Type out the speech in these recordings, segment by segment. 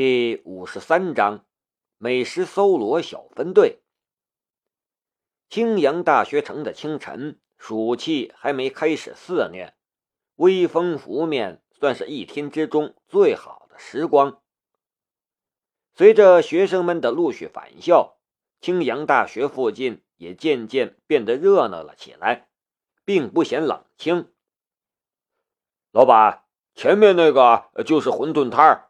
第五十三章美食搜罗小分队。青阳大学城的清晨，暑气还没开始肆虐，微风拂面，算是一天之中最好的时光。随着学生们的陆续返校，青阳大学附近也渐渐变得热闹了起来，并不显冷清。老板，前面那个就是馄饨摊儿。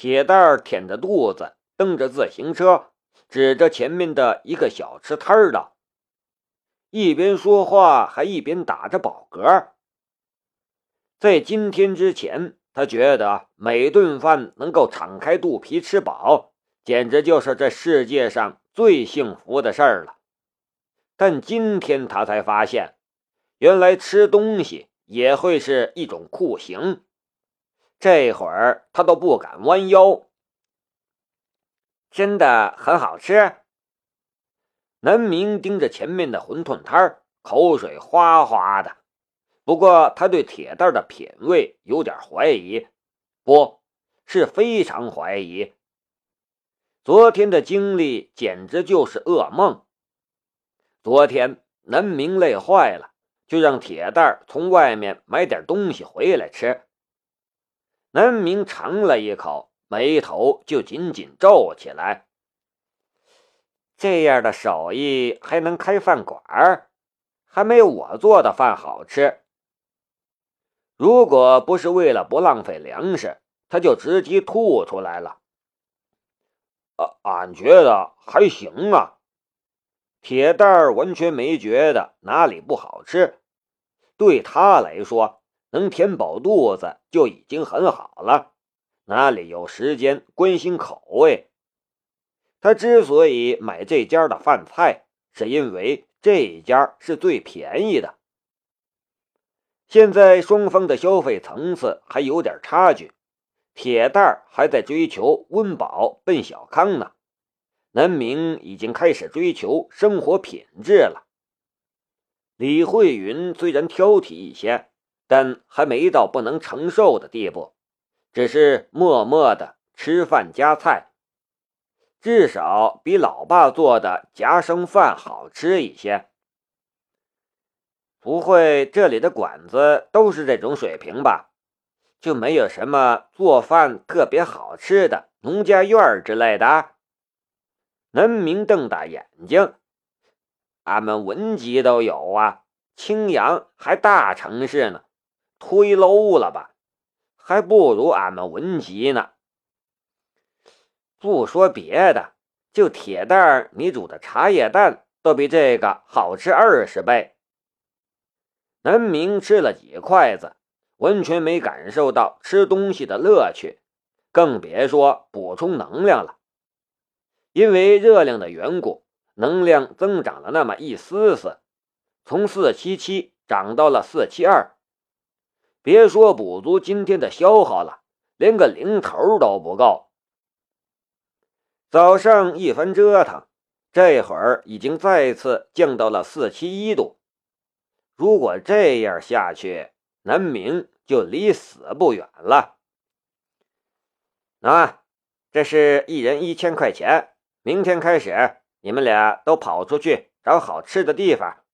铁蛋儿舔着肚子，蹬着自行车，指着前面的一个小吃摊儿道：“一边说话，还一边打着饱嗝。在今天之前，他觉得每顿饭能够敞开肚皮吃饱，简直就是这世界上最幸福的事儿了。但今天他才发现，原来吃东西也会是一种酷刑。”这会儿他都不敢弯腰，真的很好吃。南明盯着前面的馄饨摊儿，口水哗哗的。不过他对铁蛋的品味有点怀疑，不是非常怀疑。昨天的经历简直就是噩梦。昨天南明累坏了，就让铁蛋从外面买点东西回来吃。南明尝了一口，眉头就紧紧皱起来。这样的手艺还能开饭馆还没我做的饭好吃。如果不是为了不浪费粮食，他就直接吐出来了。啊，俺觉得还行啊。铁蛋儿完全没觉得哪里不好吃，对他来说。能填饱肚子就已经很好了，哪里有时间关心口味？他之所以买这家的饭菜，是因为这家是最便宜的。现在双方的消费层次还有点差距，铁蛋还在追求温饱奔小康呢，南明已经开始追求生活品质了。李慧云虽然挑剔一些。但还没到不能承受的地步，只是默默的吃饭夹菜，至少比老爸做的夹生饭好吃一些。不会这里的馆子都是这种水平吧？就没有什么做饭特别好吃的农家院之类的？南明瞪大眼睛，俺们文集都有啊，青阳还大城市呢。忒 low 了吧，还不如俺们文集呢。不说别的，就铁蛋儿你煮的茶叶蛋都比这个好吃二十倍。南明吃了几筷子，完全没感受到吃东西的乐趣，更别说补充能量了。因为热量的缘故，能量增长了那么一丝丝，从四七七涨到了四七二。别说补足今天的消耗了，连个零头都不够。早上一番折腾，这会儿已经再次降到了四七一度。如果这样下去，南明就离死不远了。啊，这是一人一千块钱，明天开始，你们俩都跑出去找好吃的地方。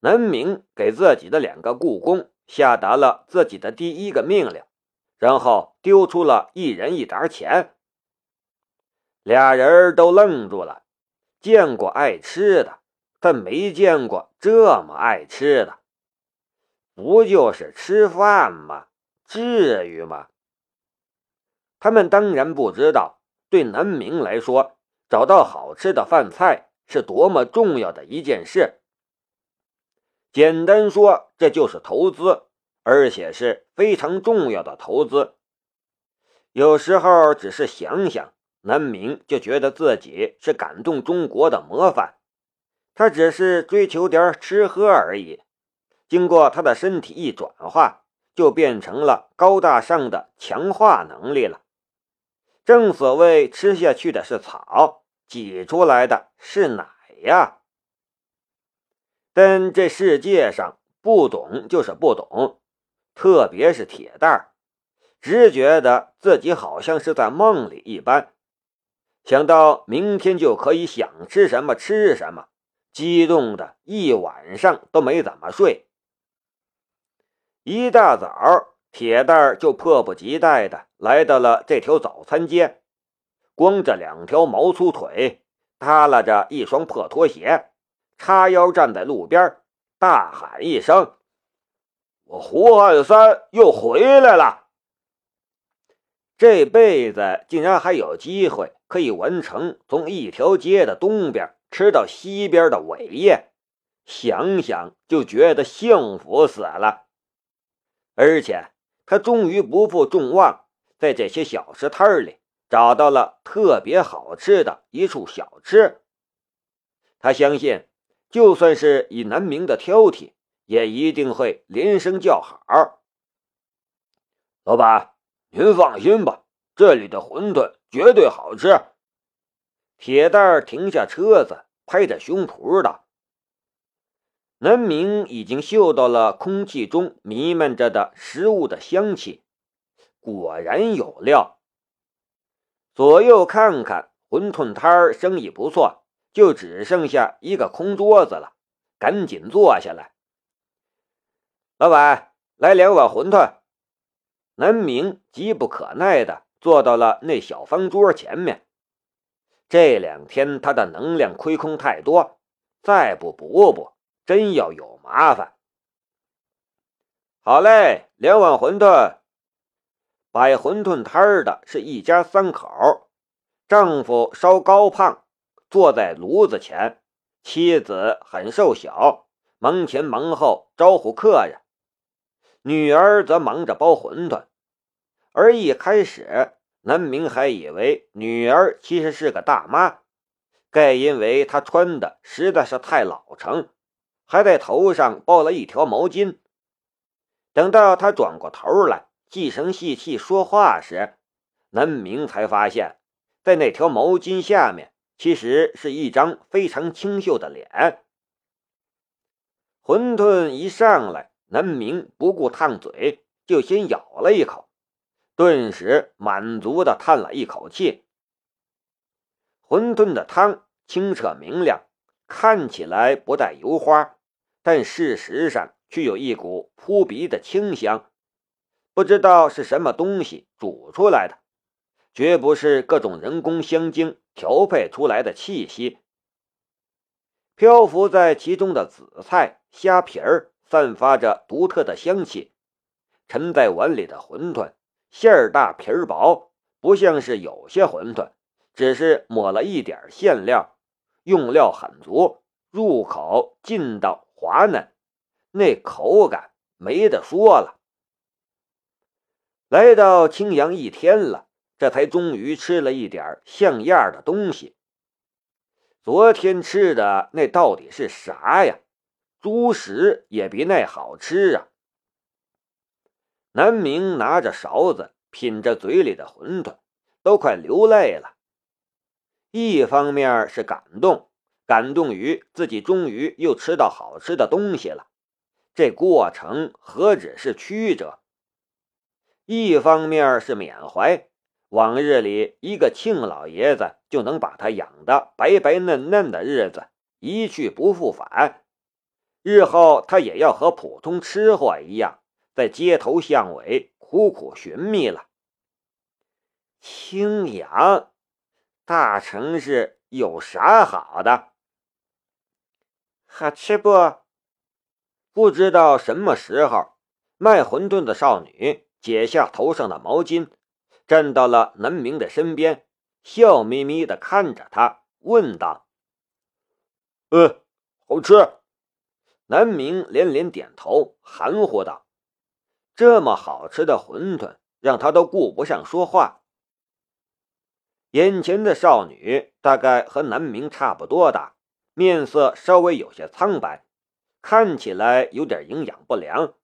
南明给自己的两个雇工。下达了自己的第一个命令，然后丢出了一人一沓钱。俩人都愣住了，见过爱吃的，但没见过这么爱吃的。不就是吃饭吗？至于吗？他们当然不知道，对南明来说，找到好吃的饭菜是多么重要的一件事。简单说，这就是投资，而且是非常重要的投资。有时候只是想想，南明就觉得自己是感动中国的模范。他只是追求点吃喝而已，经过他的身体一转化，就变成了高大上的强化能力了。正所谓，吃下去的是草，挤出来的是奶呀。但这世界上不懂就是不懂，特别是铁蛋儿，只觉得自己好像是在梦里一般。想到明天就可以想吃什么吃什么，激动的一晚上都没怎么睡。一大早，铁蛋儿就迫不及待的来到了这条早餐街，光着两条毛粗腿，耷拉着一双破拖鞋，叉腰站在路边，大喊一声：“我胡汉三又回来了！”这辈子竟然还有机会可以完成从一条街的东边吃到西边的伟业，想想就觉得幸福死了。而且他终于不负众望，在这些小吃摊里找到了特别好吃的一处小吃。他相信，就算是以南明的挑剔，也一定会连声叫好。老板。您放心吧，这里的馄饨绝对好吃。铁蛋儿停下车子，拍着胸脯道：“南明已经嗅到了空气中弥漫着的食物的香气，果然有料。左右看看，馄饨摊儿生意不错，就只剩下一个空桌子了，赶紧坐下来。老板，来两碗馄饨。”南明急不可耐地坐到了那小方桌前面。这两天他的能量亏空太多，再不补补，真要有麻烦。好嘞，两碗馄饨。摆馄饨摊的是一家三口，丈夫稍高胖，坐在炉子前；妻子很瘦小，忙前忙后招呼客人；女儿则忙着包馄饨。而一开始，南明还以为女儿其实是个大妈，盖因为她穿的实在是太老成，还在头上包了一条毛巾。等到他转过头来细声细气说话时，南明才发现，在那条毛巾下面其实是一张非常清秀的脸。馄饨一上来，南明不顾烫嘴，就先咬了一口。顿时满足的叹了一口气。馄饨的汤清澈明亮，看起来不带油花，但事实上却有一股扑鼻的清香，不知道是什么东西煮出来的，绝不是各种人工香精调配出来的气息。漂浮在其中的紫菜、虾皮儿散发着独特的香气，沉在碗里的馄饨。馅儿大皮儿薄，不像是有些馄饨，只是抹了一点馅料，用料很足，入口劲道滑嫩，那口感没得说了。来到青阳一天了，这才终于吃了一点像样的东西。昨天吃的那到底是啥呀？猪食也比那好吃啊！南明拿着勺子品着嘴里的馄饨，都快流泪了。一方面是感动，感动于自己终于又吃到好吃的东西了，这过程何止是曲折；一方面是缅怀，往日里一个庆老爷子就能把他养得白白嫩嫩的日子一去不复返，日后他也要和普通吃货一样。在街头巷尾苦苦寻觅了。青阳，大城市有啥好的？好吃不？不知道什么时候，卖馄饨的少女解下头上的毛巾，站到了南明的身边，笑眯眯的看着他，问道：“嗯，好吃。”南明连连点头，含糊道。这么好吃的馄饨，让他都顾不上说话。眼前的少女大概和南明差不多大，面色稍微有些苍白，看起来有点营养不良，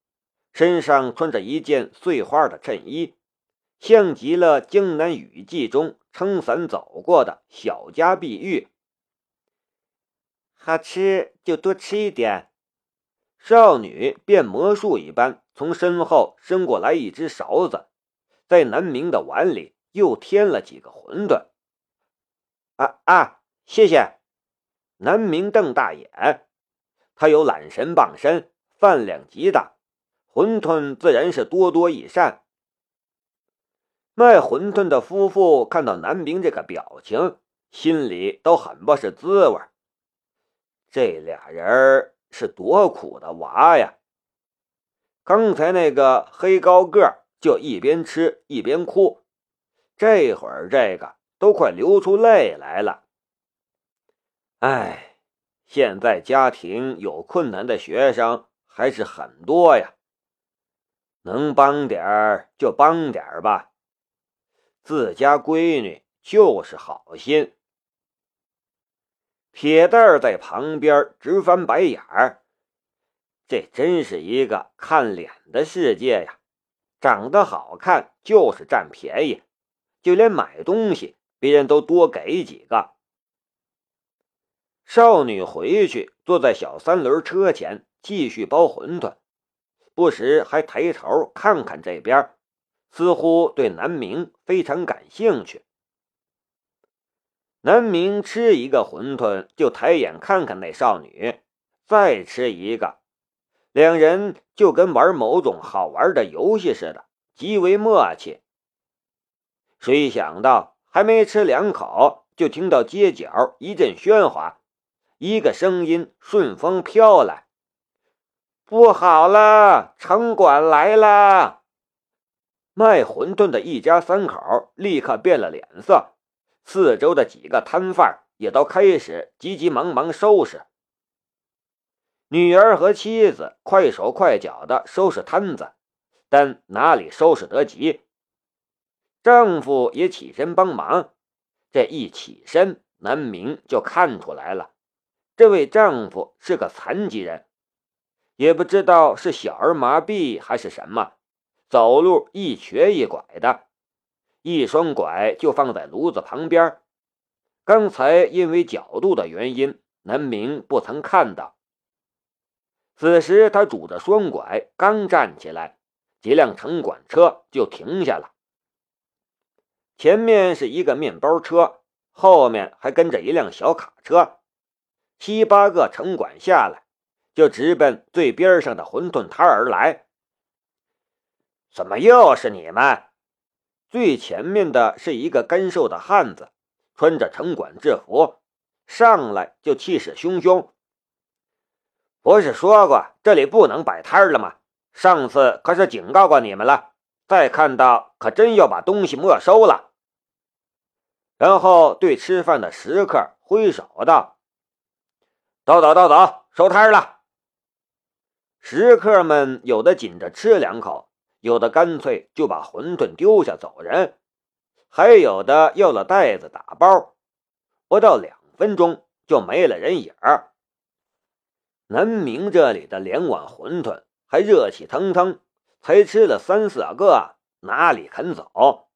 身上穿着一件碎花的衬衣，像极了江南雨季中撑伞走过的小家碧玉。好吃就多吃一点。少女变魔术一般，从身后伸过来一只勺子，在南明的碗里又添了几个馄饨。啊啊，谢谢！南明瞪大眼，他有懒神傍身，饭量极大，馄饨自然是多多益善。卖馄饨的夫妇看到南明这个表情，心里都很不是滋味。这俩人是多苦的娃呀！刚才那个黑高个就一边吃一边哭，这会儿这个都快流出泪来了。哎，现在家庭有困难的学生还是很多呀，能帮点儿就帮点儿吧。自家闺女就是好心。铁蛋儿在旁边直翻白眼儿，这真是一个看脸的世界呀！长得好看就是占便宜，就连买东西别人都多给几个。少女回去坐在小三轮车前继续包馄饨，不时还抬头看看这边。似乎对南明非常感兴趣。南明吃一个馄饨，就抬眼看看那少女，再吃一个，两人就跟玩某种好玩的游戏似的，极为默契。谁想到还没吃两口，就听到街角一阵喧哗，一个声音顺风飘来：“不好了，城管来了！”卖馄饨的一家三口立刻变了脸色，四周的几个摊贩也都开始急急忙忙收拾。女儿和妻子快手快脚的收拾摊子，但哪里收拾得及？丈夫也起身帮忙，这一起身，南明就看出来了，这位丈夫是个残疾人，也不知道是小儿麻痹还是什么。走路一瘸一拐的，一双拐就放在炉子旁边。刚才因为角度的原因，南明不曾看到。此时他拄着双拐，刚站起来，几辆城管车就停下了。前面是一个面包车，后面还跟着一辆小卡车。七八个城管下来，就直奔最边上的馄饨摊而来。怎么又是你们？最前面的是一个干瘦的汉子，穿着城管制服，上来就气势汹汹。不是说过这里不能摆摊了吗？上次可是警告过你们了，再看到可真要把东西没收了。然后对吃饭的食客挥手道：“都走，都走，收摊了。”食客们有的紧着吃两口。有的干脆就把馄饨丢下走人，还有的要了袋子打包，不到两分钟就没了人影儿。南明这里的两碗馄饨还热气腾腾，才吃了三四个，哪里肯走？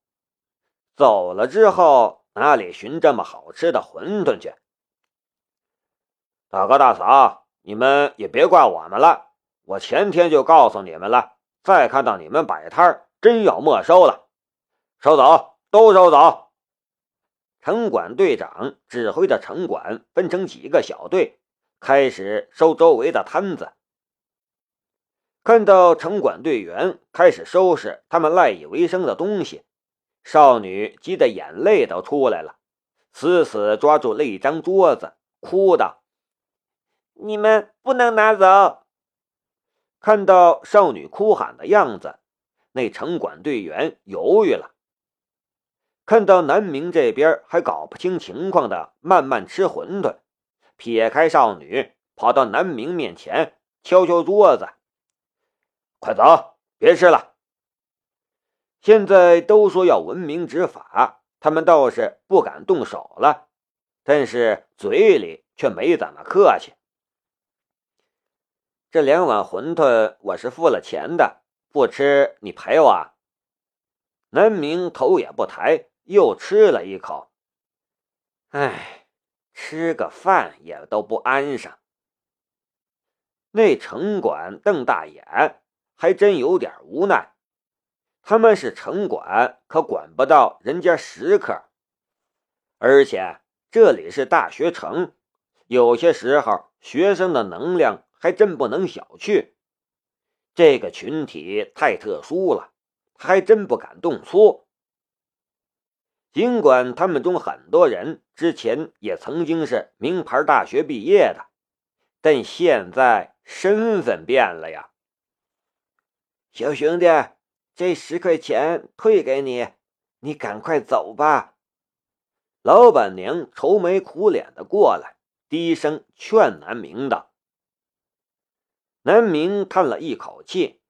走了之后哪里寻这么好吃的馄饨去？大哥大嫂，你们也别怪我们了，我前天就告诉你们了。再看到你们摆摊真要没收了，收走，都收走。城管队长指挥着城管分成几个小队，开始收周围的摊子。看到城管队员开始收拾他们赖以为生的东西，少女急得眼泪都出来了，死死抓住那张桌子，哭道：“你们不能拿走！”看到少女哭喊的样子，那城管队员犹豫了。看到南明这边还搞不清情况的，慢慢吃馄饨，撇开少女，跑到南明面前，敲敲桌子：“快走，别吃了。”现在都说要文明执法，他们倒是不敢动手了，但是嘴里却没怎么客气。这两碗馄饨我是付了钱的，不吃你赔我。南明头也不抬，又吃了一口。哎，吃个饭也都不安生。那城管瞪大眼，还真有点无奈。他们是城管，可管不到人家食客。而且这里是大学城，有些时候学生的能量还真不能小觑。这个群体太特殊了，还真不敢动粗。尽管他们中很多人之前也曾经是名牌大学毕业的，但现在身份变了呀。小兄弟，这十块钱退给你，你赶快走吧。老板娘愁眉苦脸的过来，低声劝南明道：“南明叹了一口气，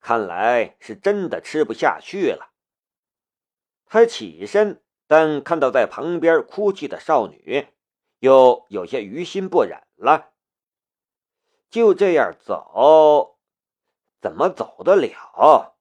看来是真的吃不下去了。他起身，但看到在旁边哭泣的少女，又有些于心不忍了。就这样走。”怎么走得了？